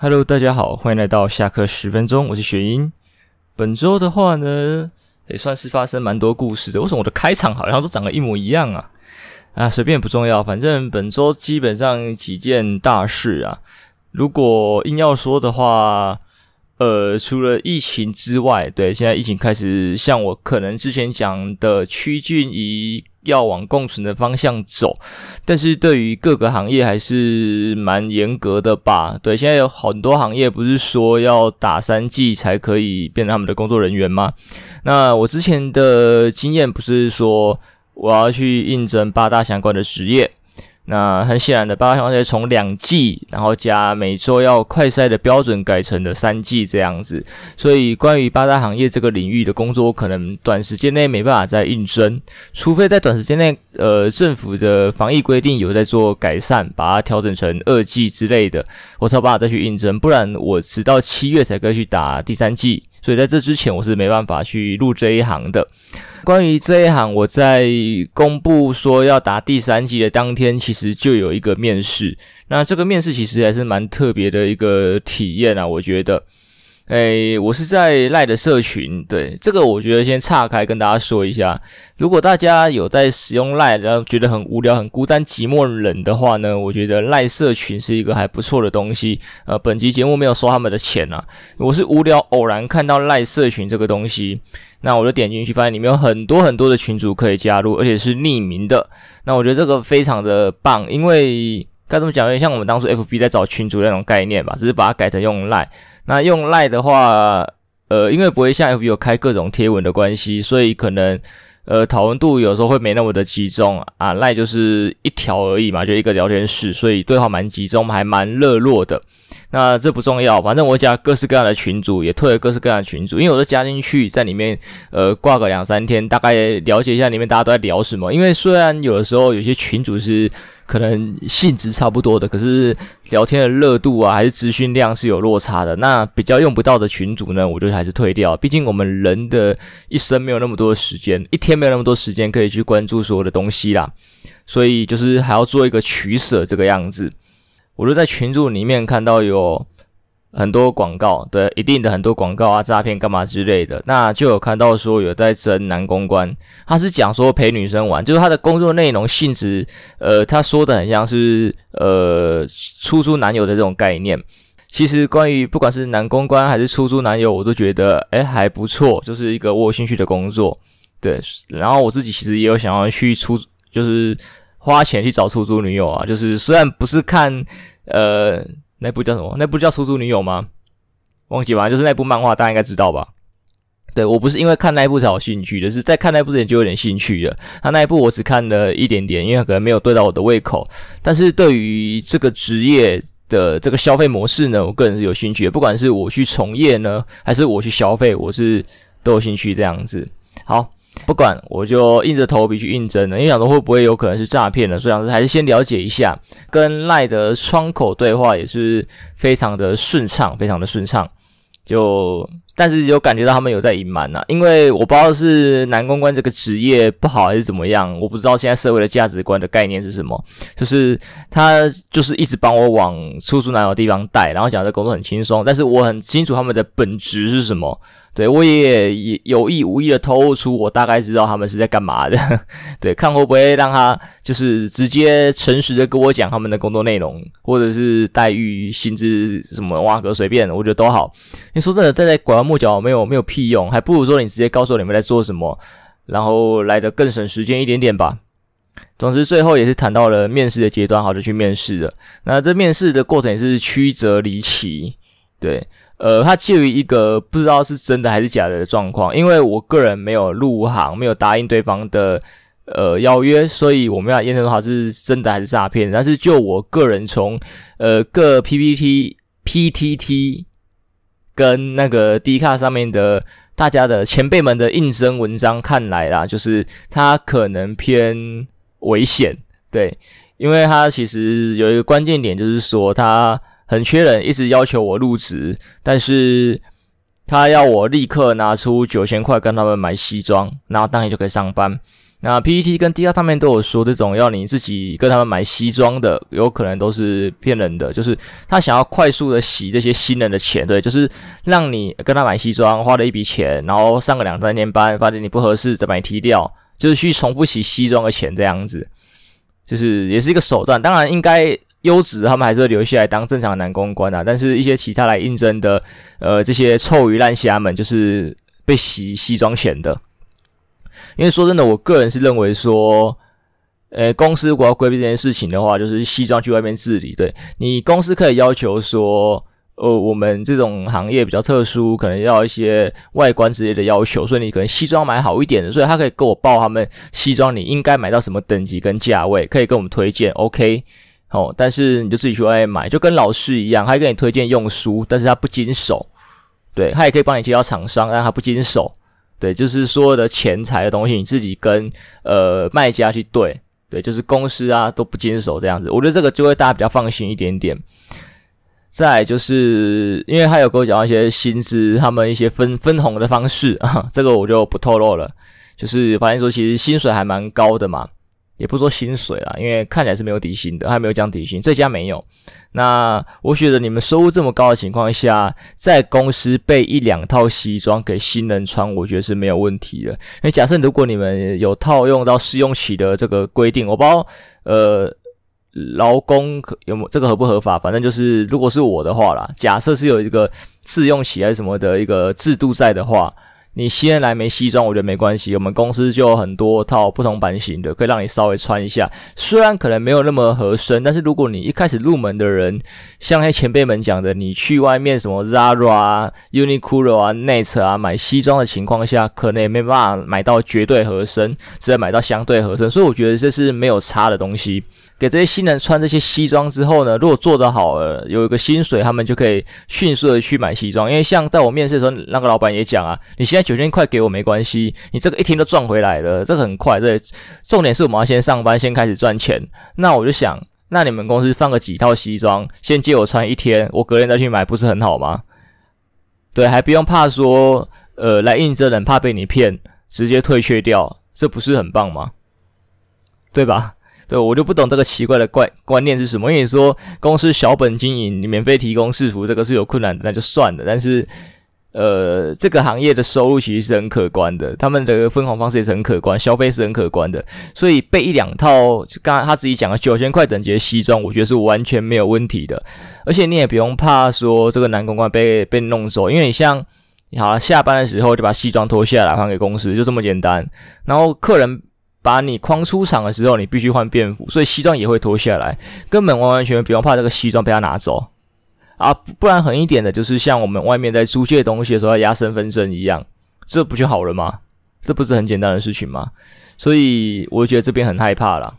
Hello，大家好，欢迎来到下课十分钟，我是雪英。本周的话呢，也算是发生蛮多故事的。为什么我的开场好像都长得一模一样啊？啊，随便不重要，反正本周基本上几件大事啊。如果硬要说的话，呃，除了疫情之外，对，现在疫情开始，像我可能之前讲的趋近于要往共存的方向走，但是对于各个行业还是蛮严格的吧？对，现在有很多行业不是说要打三剂才可以变成他们的工作人员吗？那我之前的经验不是说我要去应征八大相关的职业。那很显然的，八大行业从两季，然后加每周要快筛的标准改成了三季这样子，所以关于八大行业这个领域的工作，可能短时间内没办法再应征，除非在短时间内，呃，政府的防疫规定有在做改善，把它调整成二季之类的，我才有办法再去应征，不然我直到七月才可以去打第三季，所以在这之前我是没办法去入这一行的。关于这一行，我在公布说要打第三季的当天，其实就有一个面试。那这个面试其实还是蛮特别的一个体验啊，我觉得。诶，我是在赖的社群，对，这个我觉得先岔开跟大家说一下。如果大家有在使用赖，然后觉得很无聊、很孤单、寂寞、冷的话呢，我觉得赖社群是一个还不错的东西。呃，本期节目没有收他们的钱啊，我是无聊偶然看到赖社群这个东西，那我就点进去，发现里面有很多很多的群主可以加入，而且是匿名的。那我觉得这个非常的棒，因为该怎么讲，有点像我们当初 FB 在找群主那种概念吧，只是把它改成用赖。那用赖的话，呃，因为不会像 FB 有开各种贴文的关系，所以可能呃讨论度有时候会没那么的集中啊。赖就是一条而已嘛，就一个聊天室，所以对话蛮集中，还蛮热络的。那这不重要，反正我加各式各样的群组，也退了各式各样的群组，因为我都加进去，在里面呃挂个两三天，大概了解一下里面大家都在聊什么。因为虽然有的时候有些群组是。可能性质差不多的，可是聊天的热度啊，还是资讯量是有落差的。那比较用不到的群组呢，我就还是退掉。毕竟我们人的一生没有那么多时间，一天没有那么多时间可以去关注所有的东西啦。所以就是还要做一个取舍这个样子。我就在群组里面看到有。很多广告，对，一定的很多广告啊，诈骗干嘛之类的，那就有看到说有在征男公关，他是讲说陪女生玩，就是他的工作内容性质，呃，他说的很像是呃出租男友的这种概念。其实关于不管是男公关还是出租男友，我都觉得诶还不错，就是一个我有兴趣的工作，对。然后我自己其实也有想要去出，就是花钱去找出租女友啊，就是虽然不是看呃。那部叫什么？那部叫《出租女友》吗？忘记吧，就是那部漫画，大家应该知道吧？对，我不是因为看那部才有兴趣的，是在看那部之前就有点兴趣了。那那一部我只看了一点点，因为可能没有对到我的胃口。但是对于这个职业的这个消费模式呢，我个人是有兴趣的。不管是我去从业呢，还是我去消费，我是都有兴趣这样子。好。不管，我就硬着头皮去应征了，因为想说会不会有可能是诈骗呢，所以想说还是先了解一下。跟赖的窗口对话也是非常的顺畅，非常的顺畅。就但是有感觉到他们有在隐瞒呐，因为我不知道是男公关这个职业不好还是怎么样，我不知道现在社会的价值观的概念是什么。就是他就是一直帮我往出租男友地方带，然后讲这工作很轻松，但是我很清楚他们的本质是什么。对，我也也有意无意的透露出，我大概知道他们是在干嘛的。对，看会不会让他就是直接诚实的跟我讲他们的工作内容，或者是待遇、薪资什么哇哥随便，我觉得都好。你说真的，再在拐弯抹角没有没有屁用，还不如说你直接告诉我你们在做什么，然后来的更省时间一点点吧。总之，最后也是谈到了面试的阶段，好就去面试了。那这面试的过程也是曲折离奇，对。呃，它介于一个不知道是真的还是假的状况，因为我个人没有入行，没有答应对方的呃邀约，所以我没有验证它是真的还是诈骗。但是就我个人从呃各 PPT、PTT 跟那个 D 卡上面的大家的前辈们的应征文章看来啦，就是他可能偏危险，对，因为他其实有一个关键点，就是说他。很缺人，一直要求我入职，但是他要我立刻拿出九千块跟他们买西装，然后当天就可以上班。那 PPT 跟 DR 上面都有说，这种要你自己跟他们买西装的，有可能都是骗人的，就是他想要快速的洗这些新人的钱，对，就是让你跟他买西装，花了一笔钱，然后上个两三天班，发现你不合适，再把你踢掉，就是去重复洗西装的钱这样子，就是也是一个手段。当然，应该优质他们还是会留下来当正常的男公关啊，但是一些其他来应征的，呃，这些臭鱼烂虾们，就是被洗西装钱的。因为说真的，我个人是认为说，呃，公司如果要规避这件事情的话，就是西装去外面治理。对，你公司可以要求说，呃，我们这种行业比较特殊，可能要一些外观之类的要求，所以你可能西装买好一点的，所以他可以跟我报他们西装你应该买到什么等级跟价位，可以跟我们推荐。OK，哦，但是你就自己去外面买，就跟老师一样，他给你推荐用书，但是他不经手。对，他也可以帮你介绍厂商，但他不经手。对，就是所有的钱财的东西，你自己跟呃卖家去对，对，就是公司啊都不经手这样子，我觉得这个就会大家比较放心一点点。再就是因为他有跟我讲一些薪资，他们一些分分红的方式啊，这个我就不透露了。就是发现说，其实薪水还蛮高的嘛。也不说薪水啦，因为看起来是没有底薪的，还没有讲底薪，这家没有。那我觉得你们收入这么高的情况下，在公司备一两套西装给新人穿，我觉得是没有问题的。因为假设如果你们有套用到试用期的这个规定，我不知道呃劳工有没这个合不合法，反正就是如果是我的话啦，假设是有一个试用期还是什么的一个制度在的话。你先来没西装，我觉得没关系。我们公司就有很多套不同版型的，可以让你稍微穿一下。虽然可能没有那么合身，但是如果你一开始入门的人，像那些前辈们讲的，你去外面什么 Zara 啊、Uniqlo 啊、Net 啊买西装的情况下，可能也没办法买到绝对合身，只能买到相对合身。所以我觉得这是没有差的东西。给这些新人穿这些西装之后呢，如果做得好了，有一个薪水，他们就可以迅速的去买西装。因为像在我面试的时候，那个老板也讲啊，你现在九千块给我没关系，你这个一天都赚回来了，这个很快。对，重点是我们要先上班，先开始赚钱。那我就想，那你们公司放个几套西装，先借我穿一天，我隔天再去买，不是很好吗？对，还不用怕说，呃，来应征人怕被你骗，直接退却掉，这不是很棒吗？对吧？对，我就不懂这个奇怪的怪观念是什么。因为你说公司小本经营，你免费提供制服，这个是有困难的，那就算了。但是，呃，这个行业的收入其实是很可观的，他们的分红方式也是很可观，消费是很可观的。所以备一两套，就刚才他自己讲的九千块等级的西装，我觉得是完全没有问题的。而且你也不用怕说这个男公关被被弄走，因为你像你好，下班的时候就把西装脱下来还给公司，就这么简单。然后客人。把你框出场的时候，你必须换便服，所以西装也会脱下来，根本完完全全不用怕这个西装被他拿走啊！不然狠一点的，就是像我们外面在租借东西的时候要压身份证一样，这不就好了吗？这不是很简单的事情吗？所以我觉得这边很害怕啦。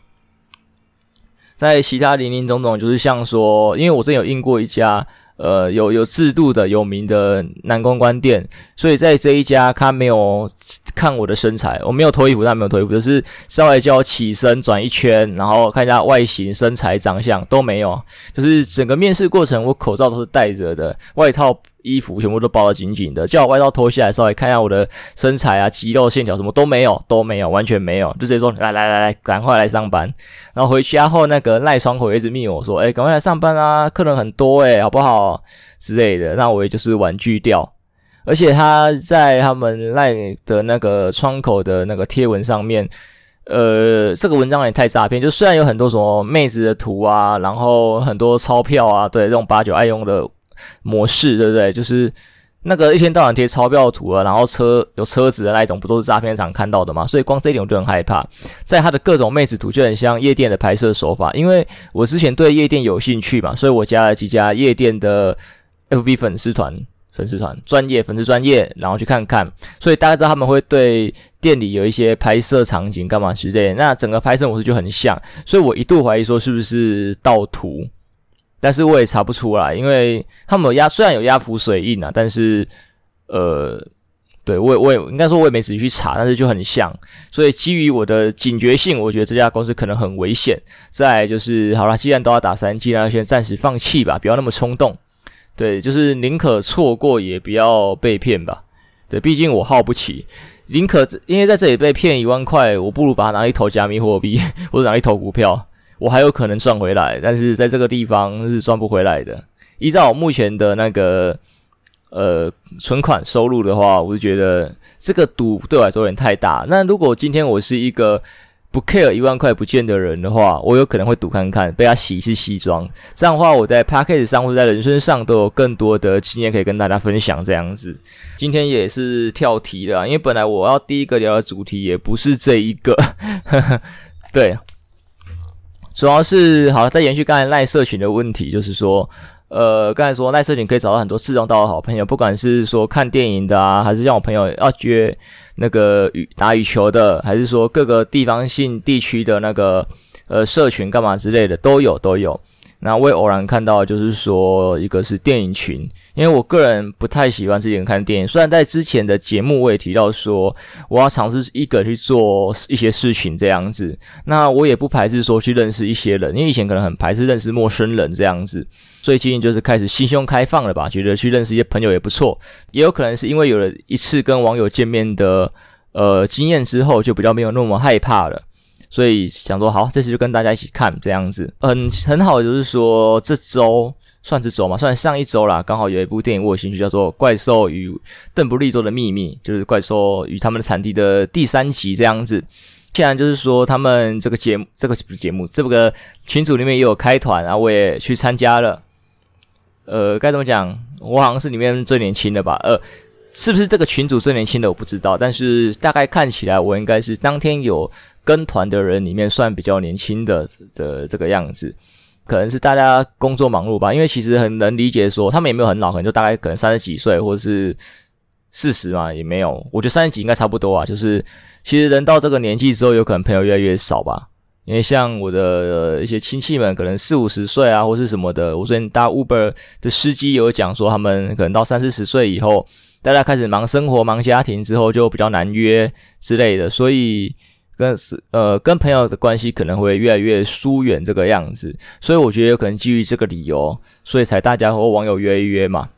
在其他林林总总，就是像说，因为我之前有印过一家。呃，有有制度的有名的男公关店，所以在这一家他没有看我的身材，我没有脱衣服，他没有脱衣服，就是稍微叫我起身转一圈，然后看一下外形、身材、长相都没有，就是整个面试过程我口罩都是戴着的，外套。衣服全部都包得紧紧的，叫我外套脱下来，稍微看一下我的身材啊、肌肉线条什么都没有，都没有，完全没有，就直接说来来来来，赶快来上班。然后回家后，那个赖窗口一直密我说，哎，赶快来上班啊，客人很多诶，好不好之类的。那我也就是婉拒掉。而且他在他们赖的那个窗口的那个贴文上面，呃，这个文章也太诈骗，就虽然有很多什么妹子的图啊，然后很多钞票啊，对，这种八九爱用的。模式对不对？就是那个一天到晚贴钞票图啊，然后车有车子的那一种，不都是诈骗场看到的吗？所以光这一点我就很害怕。在他的各种妹子图就很像夜店的拍摄手法，因为我之前对夜店有兴趣嘛，所以我加了几家夜店的 FB 粉丝团、粉丝团专业粉丝专业，然后去看看。所以大家知道他们会对店里有一些拍摄场景干嘛之类的，那整个拍摄模式就很像，所以我一度怀疑说是不是盗图。但是我也查不出来，因为他们有压，虽然有压浮水印啊，但是，呃，对我也我也应该说我也没仔细去查，但是就很像，所以基于我的警觉性，我觉得这家公司可能很危险。再就是，好啦，既然都要打三 G，，那先暂时放弃吧，不要那么冲动。对，就是宁可错过也不要被骗吧。对，毕竟我耗不起。宁可因为在这里被骗一万块，我不如把它拿去投加密货币 或者拿去投股票，我还有可能赚回来。但是在这个地方是赚不回来的。依照我目前的那个呃存款收入的话，我就觉得这个赌对我来说有点太大。那如果今天我是一个不 care 一万块不见的人的话，我有可能会赌看看，被他洗一次西装。这样的话，我在 Podcast 上或者在人生上都有更多的经验可以跟大家分享。这样子，今天也是跳题的，因为本来我要第一个聊的主题也不是这一个，呵 呵对，主要是好了，在延续刚才赖社群的问题，就是说。呃，刚才说赖社群可以找到很多志同道合的好朋友，不管是说看电影的啊，还是像我朋友要约那个羽打羽球的，还是说各个地方性地区的那个呃社群干嘛之类的，都有都有。那我也偶然看到，就是说一个是电影群，因为我个人不太喜欢自己人看电影。虽然在之前的节目我也提到说，我要尝试一个人去做一些事情这样子。那我也不排斥说去认识一些人，因为以前可能很排斥认识陌生人这样子。最近就是开始心胸开放了吧，觉得去认识一些朋友也不错。也有可能是因为有了一次跟网友见面的呃经验之后，就比较没有那么害怕了。所以想说好，这次就跟大家一起看这样子，很很好。就是说这周算这周嘛，算上一周啦，刚好有一部电影我有兴趣，叫做《怪兽与邓布利多的秘密》，就是怪兽与他们的产地的第三集这样子。既然就是说他们这个节目，这个节目，这个群组里面也有开团，然后我也去参加了。呃，该怎么讲？我好像是里面最年轻的吧？呃。是不是这个群组最年轻的我不知道，但是大概看起来我应该是当天有跟团的人里面算比较年轻的的这个样子，可能是大家工作忙碌吧，因为其实很能理解说他们也没有很老，可能就大概可能三十几岁或者是四十嘛，也没有，我觉得三十几应该差不多啊，就是其实人到这个年纪之后，有可能朋友越来越少吧，因为像我的一些亲戚们，可能四五十岁啊或是什么的，我昨天搭 Uber 的司机有讲说，他们可能到三四十岁以后。大家开始忙生活、忙家庭之后，就比较难约之类的，所以跟是呃跟朋友的关系可能会越来越疏远这个样子。所以我觉得有可能基于这个理由，所以才大家和网友约一约嘛，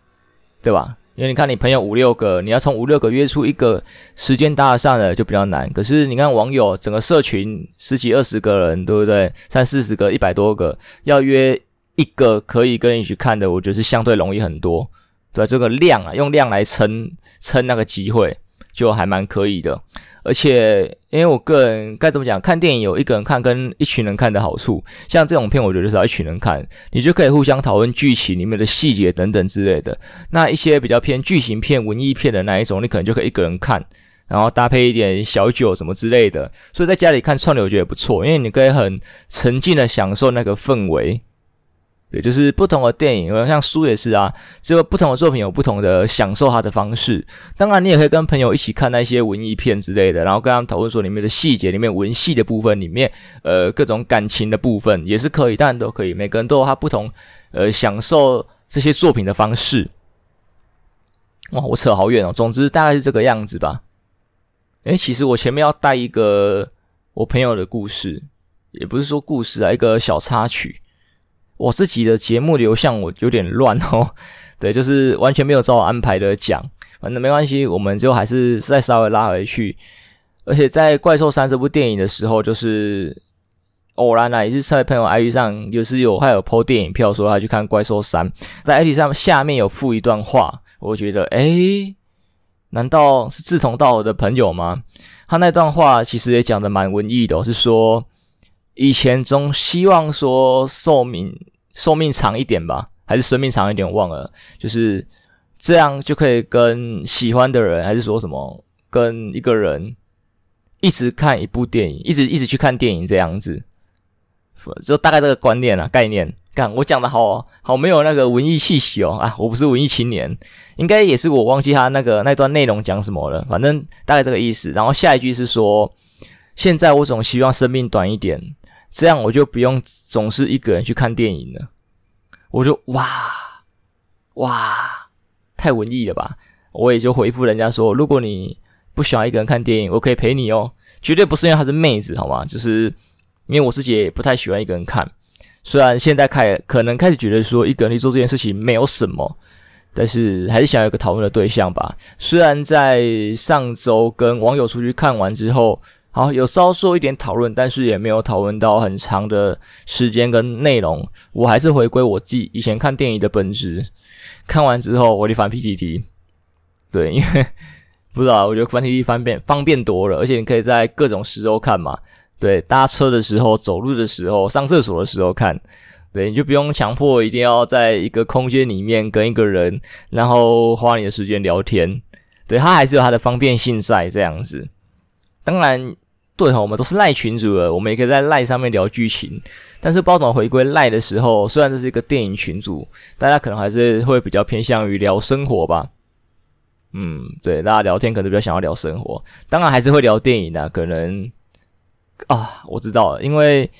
对吧？因为你看你朋友五六个，你要从五六个约出一个时间搭得上的就比较难。可是你看网友整个社群十几二十个人，对不对？三四十个、一百多个，要约一个可以跟你去看的，我觉得是相对容易很多。对，这个量啊，用量来撑撑那个机会，就还蛮可以的。而且，因为我个人该怎么讲，看电影有一个人看跟一群人看的好处。像这种片，我觉得是要一群人看，你就可以互相讨论剧情里面的细节等等之类的。那一些比较偏剧情片、文艺片的那一种，你可能就可以一个人看，然后搭配一点小酒什么之类的。所以在家里看串流，我觉得也不错，因为你可以很沉浸的享受那个氛围。对，就是不同的电影，像书也是啊，这个不同的作品有不同的享受它的方式。当然，你也可以跟朋友一起看那些文艺片之类的，然后跟他们讨论说里面的细节、里面文戏的部分、里面呃各种感情的部分也是可以，当然都可以。每个人都有他不同呃享受这些作品的方式。哇，我扯好远哦。总之大概是这个样子吧。诶，其实我前面要带一个我朋友的故事，也不是说故事啊，一个小插曲。我自己的节目流向我有点乱哦，对，就是完全没有照我安排的讲，反正没关系，我们就还是再稍微拉回去。而且在《怪兽三》这部电影的时候，就是偶然啊，也是在朋友 IG 上，就是有还有 po 电影票，说他去看《怪兽三》，在 IG 上下面有附一段话，我觉得，诶，难道是志同道合的朋友吗？他那段话其实也讲的蛮文艺的哦，是说以前总希望说寿命。寿命长一点吧，还是生命长一点？忘了，就是这样就可以跟喜欢的人，还是说什么跟一个人一直看一部电影，一直一直去看电影这样子，就大概这个观念啊，概念。看我讲的好好没有那个文艺气息哦啊，我不是文艺青年，应该也是我忘记他那个那段内容讲什么了，反正大概这个意思。然后下一句是说，现在我总希望生命短一点。这样我就不用总是一个人去看电影了。我就哇哇，太文艺了吧！我也就回复人家说，如果你不喜欢一个人看电影，我可以陪你哦。绝对不是因为她是妹子，好吗？就是因为我自己也不太喜欢一个人看。虽然现在开可能开始觉得说一个人去做这件事情没有什么，但是还是想有个讨论的对象吧。虽然在上周跟网友出去看完之后，好有稍做一点讨论，但是也没有讨论到很长的时间跟内容。我还是回归我自己以前看电影的本质。看完之后，我就翻 PPT。对，因为不知道，我觉得翻 PTT 方便方便多了，而且你可以在各种时候看嘛。对，搭车的时候、走路的时候、上厕所的时候看。对，你就不用强迫一定要在一个空间里面跟一个人，然后花你的时间聊天。对，它还是有它的方便性在这样子。当然，对哈，我们都是赖群主了，我们也可以在赖上面聊剧情。但是，包总回归赖的时候，虽然这是一个电影群组，大家可能还是会比较偏向于聊生活吧。嗯，对，大家聊天可能比较想要聊生活，当然还是会聊电影的，可能啊，我知道了，因为。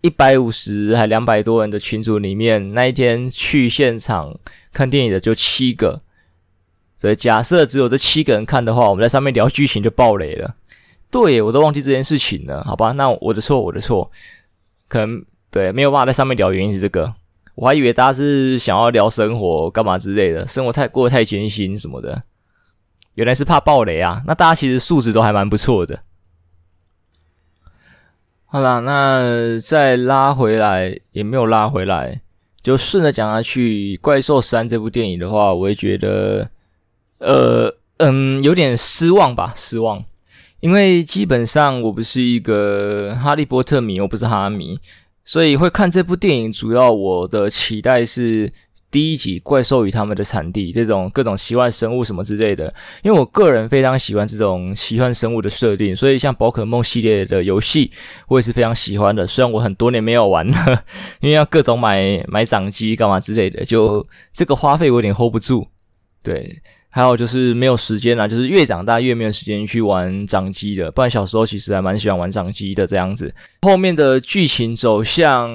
一百五十还两百多人的群组里面，那一天去现场看电影的就七个，所以假设只有这七个人看的话，我们在上面聊剧情就爆雷了。对，我都忘记这件事情了，好吧？那我的错，我的错，可能对没有办法在上面聊，原因是这个。我还以为大家是想要聊生活干嘛之类的，生活太过得太艰辛什么的，原来是怕爆雷啊。那大家其实素质都还蛮不错的。好啦，那再拉回来也没有拉回来，就顺着讲下去。《怪兽三》这部电影的话，我会觉得，呃，嗯，有点失望吧，失望。因为基本上我不是一个哈利波特迷，我不是哈迷，所以会看这部电影。主要我的期待是。第一集《怪兽与他们的产地》这种各种奇幻生物什么之类的，因为我个人非常喜欢这种奇幻生物的设定，所以像宝可梦系列的游戏，我也是非常喜欢的。虽然我很多年没有玩了，因为要各种买买掌机干嘛之类的，就这个花费我有点 hold 不住。对，还有就是没有时间啦，就是越长大越没有时间去玩掌机的。不然小时候其实还蛮喜欢玩掌机的这样子。后面的剧情走向。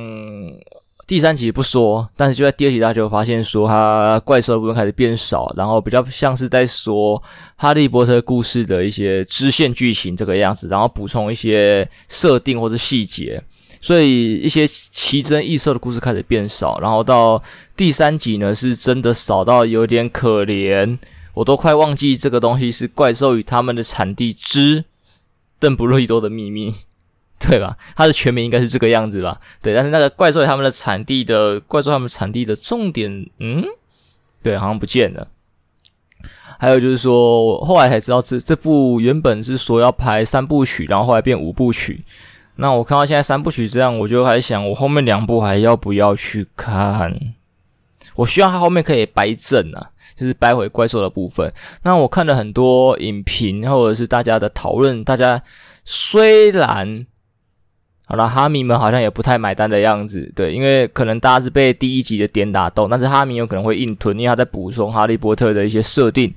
第三集不说，但是就在第二集，大家就发现说，它怪兽部分开始变少，然后比较像是在说哈利波特故事的一些支线剧情这个样子，然后补充一些设定或是细节，所以一些奇珍异兽的故事开始变少，然后到第三集呢，是真的少到有点可怜，我都快忘记这个东西是怪兽与他们的产地之邓布利多的秘密。对吧？它的全名应该是这个样子吧？对，但是那个怪兽他们的产地的怪兽他们产地的重点，嗯，对，好像不见了。还有就是说，我后来才知道这这部原本是说要拍三部曲，然后后来变五部曲。那我看到现在三部曲这样，我就还想，我后面两部还要不要去看？我希望它后面可以掰正啊，就是掰回怪兽的部分。那我看了很多影评或者是大家的讨论，大家虽然。好了，哈迷们好像也不太买单的样子，对，因为可能大家是被第一集的点打动，但是哈迷有可能会硬吞，因为他在补充哈利波特的一些设定，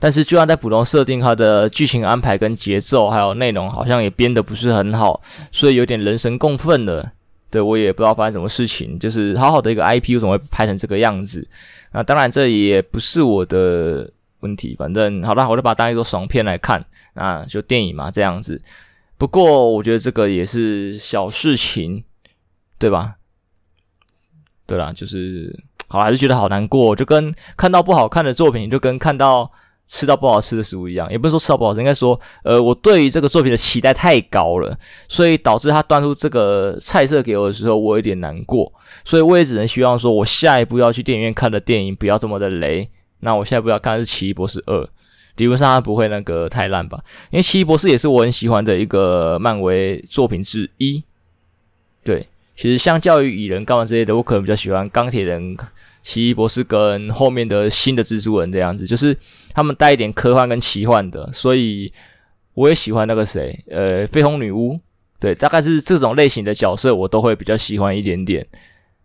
但是就算在补充设定，它的剧情安排跟节奏还有内容好像也编得不是很好，所以有点人神共愤了。对，我也不知道发生什么事情，就是好好的一个 IP 为什么会拍成这个样子？那当然这也不是我的问题，反正好了，我就把它当一个爽片来看，那就电影嘛，这样子。不过，我觉得这个也是小事情，对吧？对啦，就是好，还是觉得好难过，就跟看到不好看的作品，就跟看到吃到不好吃的食物一样。也不是说吃到不好吃，应该说，呃，我对于这个作品的期待太高了，所以导致他端出这个菜色给我的时候，我有点难过。所以我也只能希望说，我下一部要去电影院看的电影不要这么的雷。那我下一部要看的是《奇异博士二》。理论上它不会那个太烂吧？因为奇异博士也是我很喜欢的一个漫威作品之一。对，其实相较于蚁人干嘛之类的，我可能比较喜欢钢铁人、奇异博士跟后面的新的蜘蛛人这样子，就是他们带一点科幻跟奇幻的，所以我也喜欢那个谁，呃，绯红女巫。对，大概是这种类型的角色，我都会比较喜欢一点点。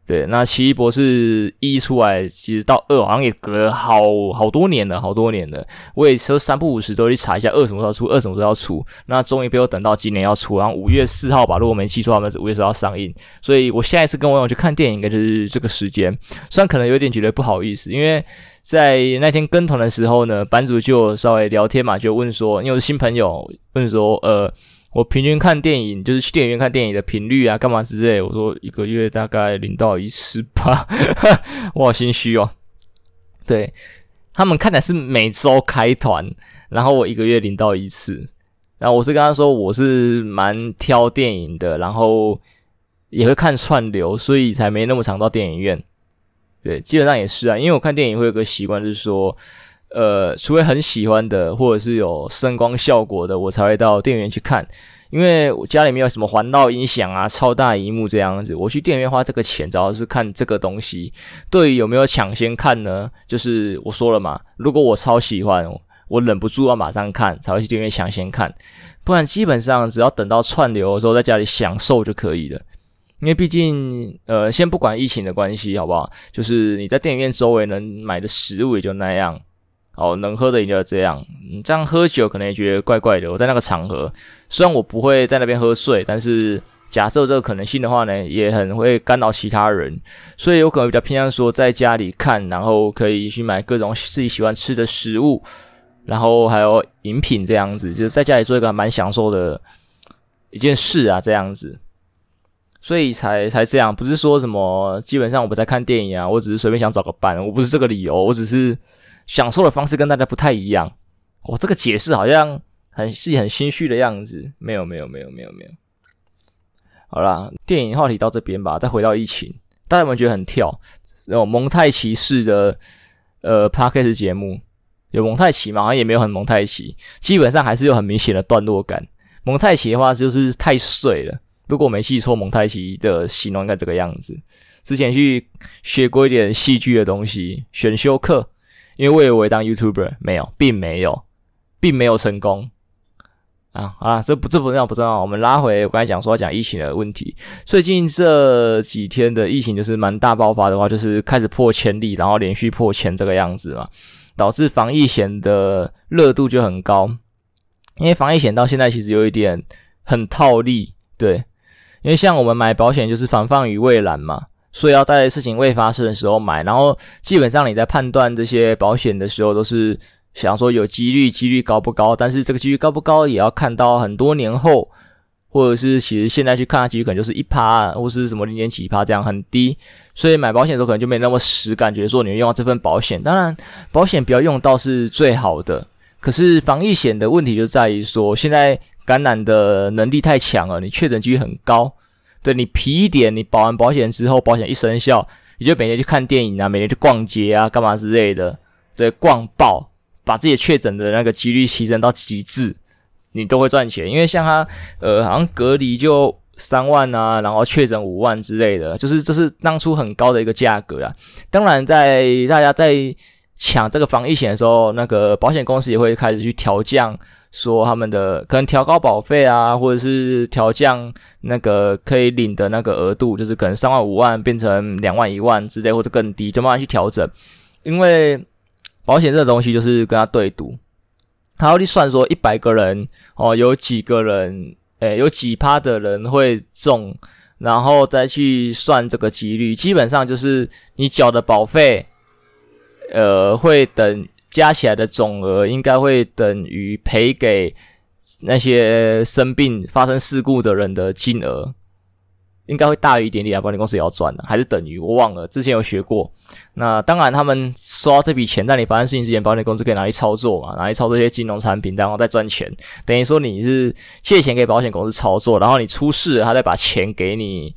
对，那奇异博士一出来，其实到二好像也隔了好好多年了，好多年了。我也说三不五时都去查一下二什么时候出，二什么时候要出。那终于被我等到今年要出，然后五月四号吧，如果没记错，他们五月四号上映。所以我下一次跟网友去看电影，应该就是这个时间。虽然可能有点觉得不好意思，因为在那天跟团的时候呢，版主就稍微聊天嘛，就问说，因为我是新朋友，问说，呃。我平均看电影，就是去电影院看电影的频率啊，干嘛之类。我说一个月大概零到一次吧，我好心虚哦。对，他们看的是每周开团，然后我一个月领到一次。然后我是跟他说，我是蛮挑电影的，然后也会看串流，所以才没那么常到电影院。对，基本上也是啊，因为我看电影会有个习惯，就是说，呃，除非很喜欢的，或者是有声光效果的，我才会到电影院去看。因为我家里没有什么环绕音响啊、超大荧幕这样子，我去电影院花这个钱，主要是看这个东西。对于有没有抢先看呢？就是我说了嘛，如果我超喜欢，我忍不住要马上看，才会去电影院抢先看。不然基本上只要等到串流的时候，在家里享受就可以了。因为毕竟，呃，先不管疫情的关系，好不好？就是你在电影院周围能买的食物也就那样。哦，能喝的饮料这样，你这样喝酒可能也觉得怪怪的。我在那个场合，虽然我不会在那边喝醉，但是假设这个可能性的话呢，也很会干扰其他人，所以有可能比较偏向说在家里看，然后可以去买各种自己喜欢吃的食物，然后还有饮品这样子，就是在家里做一个蛮享受的一件事啊，这样子，所以才才这样，不是说什么基本上我不在看电影啊，我只是随便想找个伴，我不是这个理由，我只是。享受的方式跟大家不太一样，我这个解释好像很是很心虚的样子。没有，没有，没有，没有，没有。好啦，电影话题到这边吧。再回到疫情，大家有没有觉得很跳？那种蒙太奇式的呃 Podcast 节目，有蒙太奇吗？好像也没有很蒙太奇，基本上还是有很明显的段落感。蒙太奇的话就是太碎了。如果我没记错，蒙太奇的形容应该这个样子。之前去学过一点戏剧的东西，选修课。因为我以为当 YouTuber，没有，并没有，并没有成功啊！啊，这不这不重要，不重要。我们拉回我刚才讲说讲疫情的问题。最近这几天的疫情就是蛮大爆发的话，就是开始破千例，然后连续破千这个样子嘛，导致防疫险的热度就很高。因为防疫险到现在其实有一点很套利，对，因为像我们买保险就是防范于未然嘛。所以要在事情未发生的时候买，然后基本上你在判断这些保险的时候，都是想说有几率，几率高不高？但是这个几率高不高，也要看到很多年后，或者是其实现在去看，它几率可能就是一趴，或是什么零点几趴这样很低。所以买保险的时候可能就没那么实感觉，说你会用到这份保险。当然，保险不要用到是最好的。可是防疫险的问题就在于说，现在感染的能力太强了，你确诊几率很高。对，你皮一点，你保完保险之后，保险一生效，你就每天去看电影啊，每天去逛街啊，干嘛之类的，对，逛爆，把自己确诊的那个几率提升到极致，你都会赚钱。因为像他，呃，好像隔离就三万啊，然后确诊五万之类的，就是这是当初很高的一个价格啊。当然，在大家在抢这个防疫险的时候，那个保险公司也会开始去调降。说他们的可能调高保费啊，或者是调降那个可以领的那个额度，就是可能三万五万变成两万一万之类，或者更低，就慢慢去调整。因为保险这个东西就是跟他对赌，还要去算说一百个人哦，有几个人，诶，有几趴的人会中，然后再去算这个几率，基本上就是你缴的保费，呃，会等。加起来的总额应该会等于赔给那些生病发生事故的人的金额，应该会大于一点点啊。保险公司也要赚的，还是等于我忘了，之前有学过。那当然，他们收到这笔钱，在你发生事情之前，保险公司可以拿去操作嘛，拿去操作一些金融产品，然后再赚钱。等于说你是借钱给保险公司操作，然后你出事了，他再把钱给你，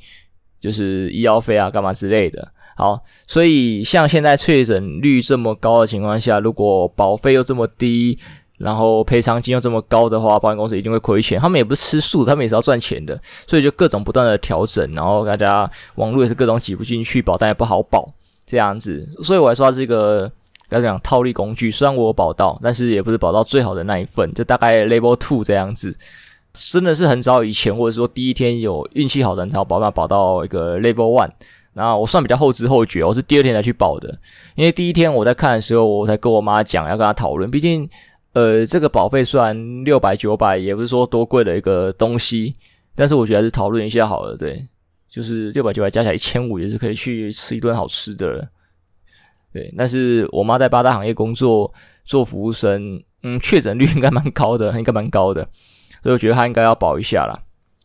就是医药费啊，干嘛之类的。好，所以像现在确诊率这么高的情况下，如果保费又这么低，然后赔偿金又这么高的话，保险公司一定会亏钱。他们也不是吃素，他们也是要赚钱的，所以就各种不断的调整，然后大家网络也是各种挤不进去，保单也不好保这样子。所以我还说它是一个要讲套利工具。虽然我有保到，但是也不是保到最好的那一份，就大概 Level Two 这样子。真的是很早以前，或者说第一天有运气好的人才有保办保到一个 Level One。然后我算比较后知后觉，我是第二天才去保的，因为第一天我在看的时候，我才跟我妈讲要跟她讨论。毕竟，呃，这个保费虽然六百九百，也不是说多贵的一个东西，但是我觉得还是讨论一下好了。对，就是六百九百加起来一千五，也是可以去吃一顿好吃的了。对，但是我妈在八大行业工作，做服务生，嗯，确诊率应该蛮高的，应该蛮高的，所以我觉得她应该要保一下啦。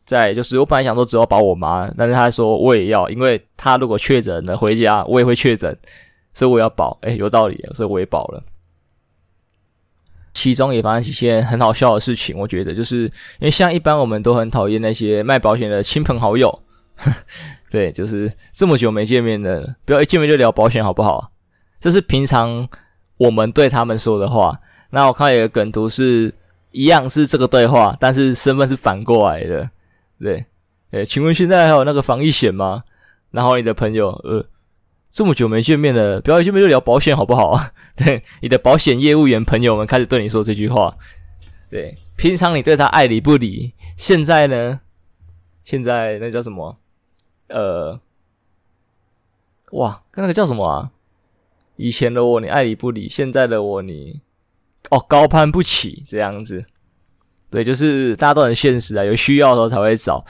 在就是，我本来想说只要保我妈，但是他说我也要，因为他如果确诊了回家，我也会确诊，所以我要保。诶，有道理，所以我也保了。其中也发生几件很好笑的事情，我觉得就是因为像一般我们都很讨厌那些卖保险的亲朋好友，对，就是这么久没见面的，不要一见面就聊保险好不好？这是平常我们对他们说的话。那我看有个梗图是一样是这个对话，但是身份是反过来的，对，诶，请问现在还有那个防疫险吗？然后你的朋友，呃。这么久没见面了，不要见面就聊保险好不好？对，你的保险业务员朋友们开始对你说这句话。对，平常你对他爱理不理，现在呢？现在那叫什么？呃，哇，跟那个叫什么啊？以前的我你爱理不理，现在的我你哦高攀不起这样子。对，就是大家都很现实啊，有需要的时候才会找。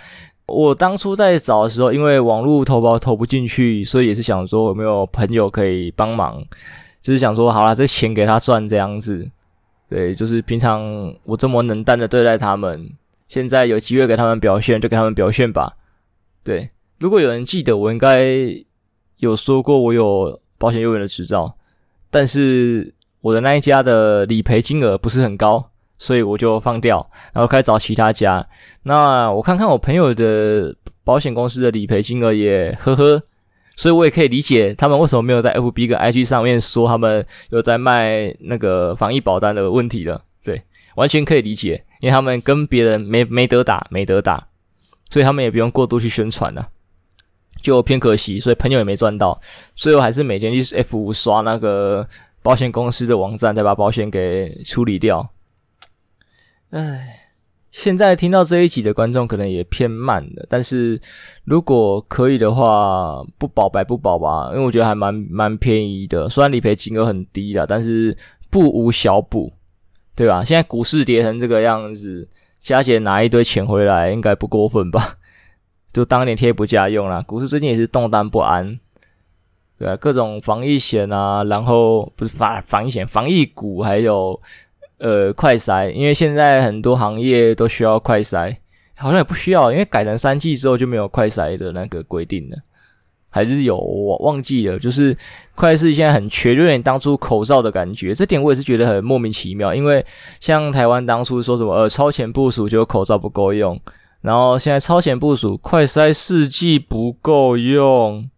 我当初在找的时候，因为网络投保投不进去，所以也是想说有没有朋友可以帮忙，就是想说好啦，这钱给他赚这样子。对，就是平常我这么冷淡的对待他们，现在有机会给他们表现，就给他们表现吧。对，如果有人记得，我应该有说过我有保险业务员的执照，但是我的那一家的理赔金额不是很高。所以我就放掉，然后开始找其他家。那我看看我朋友的保险公司的理赔金额也呵呵，所以我也可以理解他们为什么没有在 FB 跟 IG 上面说他们有在卖那个防疫保单的问题了。对，完全可以理解，因为他们跟别人没没得打，没得打，所以他们也不用过度去宣传了，就偏可惜，所以朋友也没赚到。所以我还是每天去 F5 刷那个保险公司的网站，再把保险给处理掉。唉，现在听到这一集的观众可能也偏慢了，但是如果可以的话，不保白不保吧，因为我觉得还蛮蛮便宜的，虽然理赔金额很低啦，但是不无小补，对吧？现在股市跌成这个样子，加减拿一堆钱回来，应该不过分吧？就当年贴补家用啦，股市最近也是动荡不安，对啊，各种防疫险啊，然后不是防防疫险，防疫股还有。呃，快筛，因为现在很多行业都需要快筛，好像也不需要，因为改成三季之后就没有快筛的那个规定了，还是有，我忘记了。就是快筛现在很缺，就有点当初口罩的感觉，这点我也是觉得很莫名其妙。因为像台湾当初说什么呃超前部署就口罩不够用，然后现在超前部署快筛试剂不够用，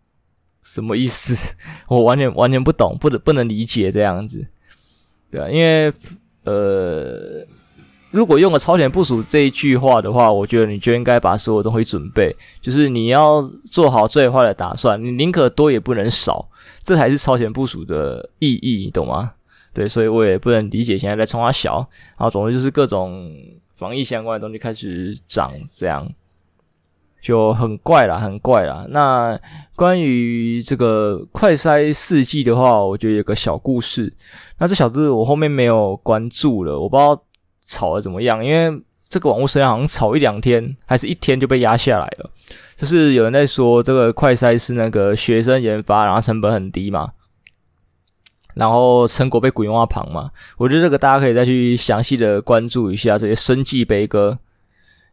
什么意思？我完全完全不懂，不能不能理解这样子，对啊，因为。呃，如果用了超前部署这一句话的话，我觉得你就应该把所有东西准备，就是你要做好最坏的打算，你宁可多也不能少，这才是超前部署的意义，你懂吗？对，所以我也不能理解现在在冲它小，然后总之就是各种防疫相关的东西开始涨，这样就很怪啦，很怪啦。那关于这个快筛试剂的话，我觉得有个小故事。那这小子我后面没有关注了，我不知道炒的怎么样，因为这个网络声量好像炒一两天，还是一天就被压下来了。就是有人在说这个快筛是那个学生研发，然后成本很低嘛，然后成果被鬼话旁嘛。我觉得这个大家可以再去详细的关注一下这些生计悲歌，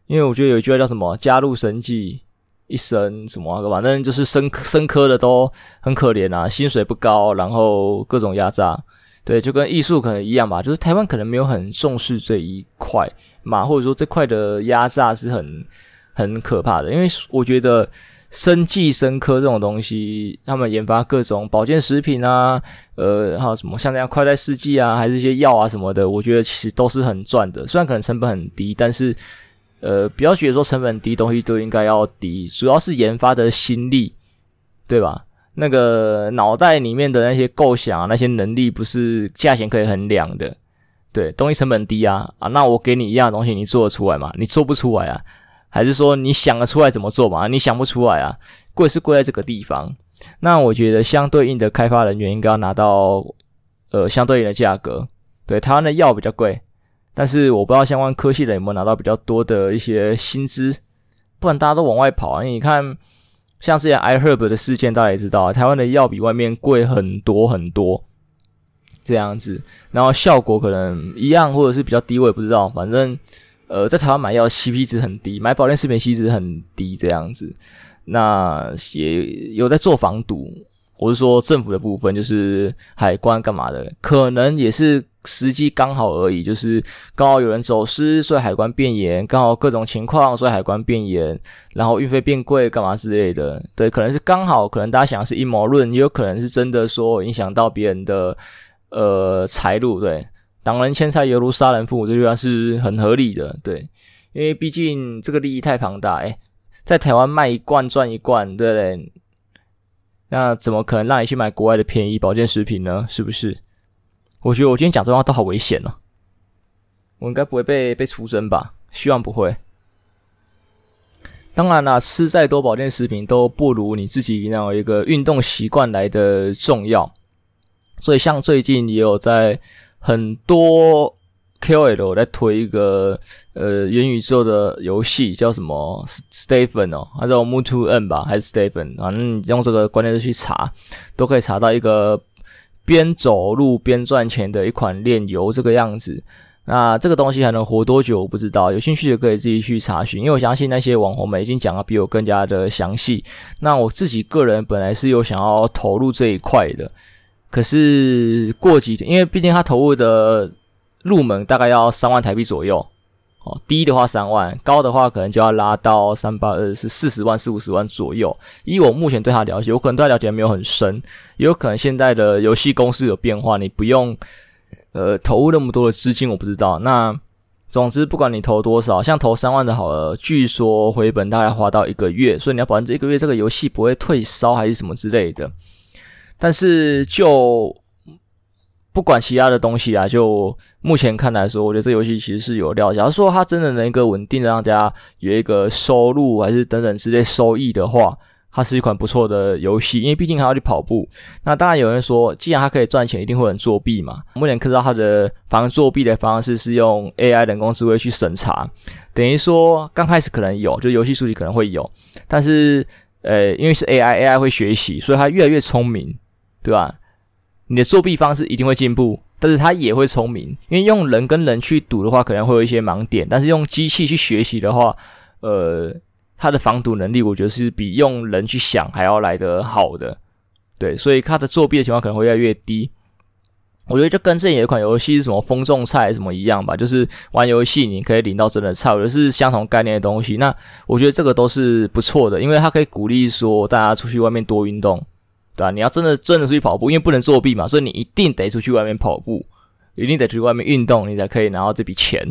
因为我觉得有一句话叫什么“加入生技一生什么”，反正就是生生科的都很可怜啊，薪水不高，然后各种压榨。对，就跟艺术可能一样吧，就是台湾可能没有很重视这一块嘛，或者说这块的压榨是很很可怕的。因为我觉得生技生科这种东西，他们研发各种保健食品啊，呃，还有什么像这样快代试剂啊，还是一些药啊什么的，我觉得其实都是很赚的。虽然可能成本很低，但是呃，不要觉得说成本低东西都应该要低，主要是研发的心力，对吧？那个脑袋里面的那些构想啊，那些能力不是价钱可以衡量的。对，东西成本低啊啊，那我给你一样东西，你做得出来吗？你做不出来啊？还是说你想得出来怎么做嘛？你想不出来啊？贵是贵在这个地方。那我觉得相对应的开发人员应该要拿到呃相对应的价格。对，台湾的药比较贵，但是我不知道相关科系的有没有拿到比较多的一些薪资，不然大家都往外跑啊。因为你看。像之前 iHerb 的事件，大家也知道，台湾的药比外面贵很多很多，这样子，然后效果可能一样，或者是比较低，我也不知道。反正，呃，在台湾买药 CP 值很低，买保健食品 CP 值很低，这样子。那也有在做防毒，我是说政府的部分，就是海关干嘛的，可能也是时机刚好而已，就是刚好有人走失，所以海关变严，刚好各种情况，所以海关变严，然后运费变贵，干嘛之类的。对，可能是刚好，可能大家想的是阴谋论，也有可能是真的说影响到别人的呃财路。对，挡人钱财犹如杀人父母，这句话是很合理的。对，因为毕竟这个利益太庞大，诶，在台湾卖一罐赚一罐，对不对？那怎么可能让你去买国外的便宜保健食品呢？是不是？我觉得我今天讲这话都好危险哦。我应该不会被被出征吧？希望不会。当然啦，吃再多保健食品都不如你自己那样一个运动习惯来的重要。所以像最近也有在很多。KOL 在推一个呃元宇宙的游戏，叫什么 Stephen 哦，还是 Move to N 吧，还是 Stephen？反正用这个关键词去查，都可以查到一个边走路边赚钱的一款炼油这个样子。那这个东西还能活多久？我不知道，有兴趣的可以自己去查询，因为我相信那些网红们已经讲得比我更加的详细。那我自己个人本来是有想要投入这一块的，可是过几天，因为毕竟他投入的。入门大概要三万台币左右，哦，低的话三万，高的话可能就要拉到三八二是四十万四五十万左右。以我目前对他了解，我可能对他了解没有很深，也有可能现在的游戏公司有变化，你不用呃投入那么多的资金，我不知道。那总之不管你投多少，像投三万的好了，据说回本大概花到一个月，所以你要保证这一个月这个游戏不会退烧还是什么之类的。但是就不管其他的东西啊，就目前看来说，我觉得这游戏其实是有料。假如说它真的能够稳定的让大家有一个收入，还是等等之类收益的话，它是一款不错的游戏。因为毕竟还要去跑步。那当然有人说，既然它可以赚钱，一定会有人作弊嘛。目前看到它的防作弊的方式是用 AI 人工智慧去审查，等于说刚开始可能有，就游戏数据可能会有，但是呃，因为是 AI，AI 会学习，所以它越来越聪明，对吧？你的作弊方式一定会进步，但是它也会聪明，因为用人跟人去赌的话，可能会有一些盲点，但是用机器去学习的话，呃，它的防赌能力，我觉得是比用人去想还要来得好的，对，所以它的作弊的情况可能会越来越低。我觉得就跟之前有一款游戏是什么风种菜什么一样吧，就是玩游戏你可以领到真的菜，我觉得是相同概念的东西。那我觉得这个都是不错的，因为它可以鼓励说大家出去外面多运动。对吧？你要真的真的出去跑步，因为不能作弊嘛，所以你一定得出去外面跑步，一定得去外面运动，你才可以拿到这笔钱，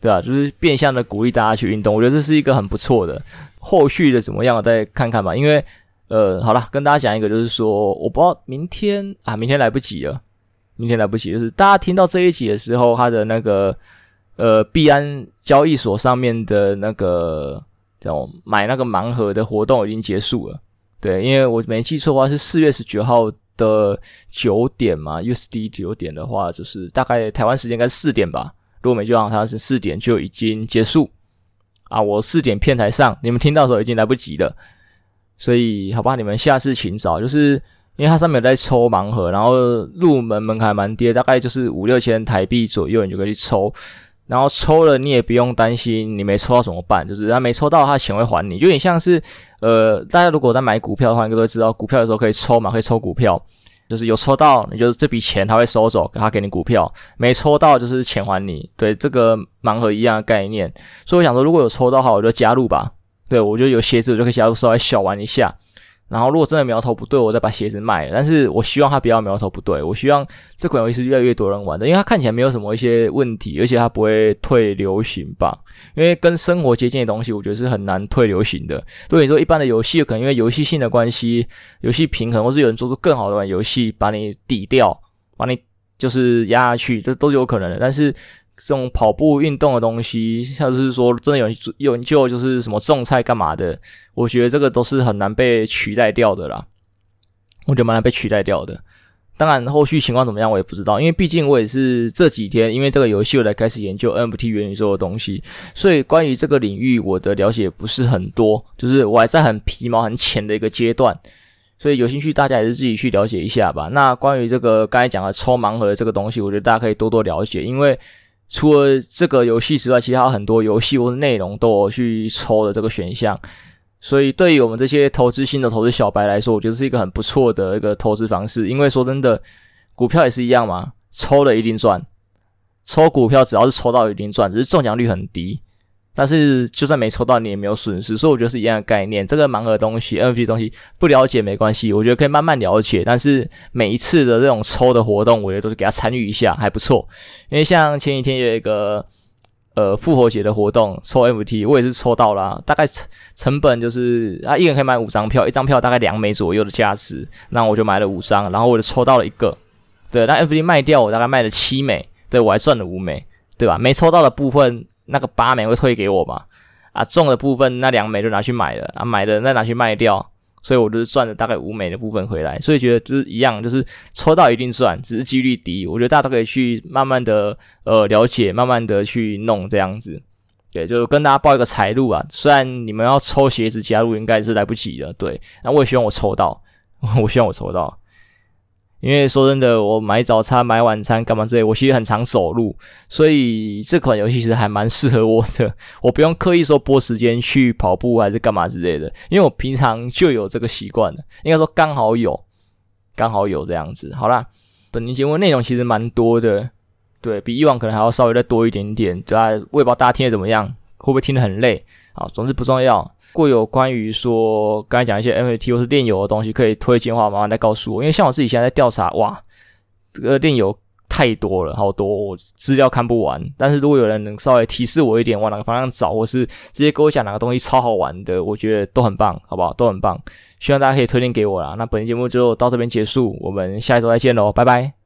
对吧？就是变相的鼓励大家去运动，我觉得这是一个很不错的。后续的怎么样，我再看看吧。因为呃，好了，跟大家讲一个，就是说，我不知道明天啊，明天来不及了，明天来不及，就是大家听到这一集的时候，他的那个呃币安交易所上面的那个叫买那个盲盒的活动已经结束了。对，因为我没记错的话是四月十九号的九点嘛，USD 九点的话就是大概台湾时间应该是四点吧。如果没记错的话，它是四点就已经结束啊。我四点片台上，你们听到的时候已经来不及了。所以好吧，你们下次请早，就是因为它上面有在抽盲盒，然后入门门槛蛮低，大概就是五六千台币左右，你就可以抽。然后抽了，你也不用担心你没抽到怎么办，就是他没抽到，他钱会还你。有点像是，呃，大家如果在买股票的话，应该都会知道，股票的时候可以抽嘛，可以抽股票，就是有抽到，你就是这笔钱他会收走，他给你股票；没抽到就是钱还你。对，这个盲盒一样的概念。所以我想说，如果有抽到的话，我就加入吧。对，我觉得有鞋子我就可以加入，稍微小玩一下。然后，如果真的苗头不对，我再把鞋子卖了。但是我希望它不要苗头不对，我希望这款游戏是越来越多人玩的，因为它看起来没有什么一些问题，而且它不会退流行吧？因为跟生活接近的东西，我觉得是很难退流行的。对你说，一般的游戏可能因为游戏性的关系，游戏平衡，或是有人做出更好的玩游戏，把你抵掉，把你就是压下去，这都有可能的。但是。这种跑步运动的东西，像是说真的有有研究，就是什么种菜干嘛的，我觉得这个都是很难被取代掉的啦。我觉得蛮难被取代掉的。当然后续情况怎么样，我也不知道，因为毕竟我也是这几天因为这个游戏我才开始研究 NFT 元宇宙的东西，所以关于这个领域我的了解不是很多，就是我还在很皮毛很浅的一个阶段，所以有兴趣大家也是自己去了解一下吧。那关于这个刚才讲的抽盲盒的这个东西，我觉得大家可以多多了解，因为。除了这个游戏之外，其他很多游戏或者内容都有去抽的这个选项。所以对于我们这些投资新的投资小白来说，我觉得是一个很不错的一个投资方式。因为说真的，股票也是一样嘛，抽了一定赚，抽股票只要是抽到一定赚，只是中奖率很低。但是就算没抽到，你也没有损失，所以我觉得是一样的概念。这个盲盒东西，NFT 东西不了解没关系，我觉得可以慢慢了解。但是每一次的这种抽的活动，我觉得都是给他参与一下，还不错。因为像前几天有一个呃复活节的活动，抽 NFT，我也是抽到了，大概成成本就是啊，一人可以买五张票，一张票大概两枚左右的价值，那我就买了五张，然后我就抽到了一个，对，那 NFT 卖掉我大概卖了七枚，对，我还赚了五枚，对吧？没抽到的部分。那个八枚会退给我嘛？啊，中的部分那两枚就拿去买了，啊，买的再拿去卖掉，所以我就是赚了大概五枚的部分回来。所以觉得就是一样，就是抽到一定赚，只是几率低。我觉得大家都可以去慢慢的呃了解，慢慢的去弄这样子。对，就跟大家报一个财路啊。虽然你们要抽鞋子加入应该是来不及的，对，那我也希望我抽到，我希望我抽到。因为说真的，我买早餐、买晚餐干嘛之类，我其实很常走路，所以这款游戏其实还蛮适合我的。我不用刻意说拨时间去跑步还是干嘛之类的，因为我平常就有这个习惯了。应该说刚好有，刚好有这样子。好啦，本期节目内容其实蛮多的，对，比以往可能还要稍微再多一点点。对啊，我也不知道大家听得怎么样，会不会听得很累？啊，总之不重要。如果有关于说刚才讲一些 NFT 或是链游的东西可以推荐的话，麻烦再告诉我。因为像我自己现在在调查，哇，这个链游太多了，好多，我资料看不完。但是如果有人能稍微提示我一点，往哪个方向找，或是直接跟我讲哪个东西超好玩的，我觉得都很棒，好不好？都很棒。希望大家可以推荐给我啦。那本期节目就到这边结束，我们下一周再见喽，拜拜。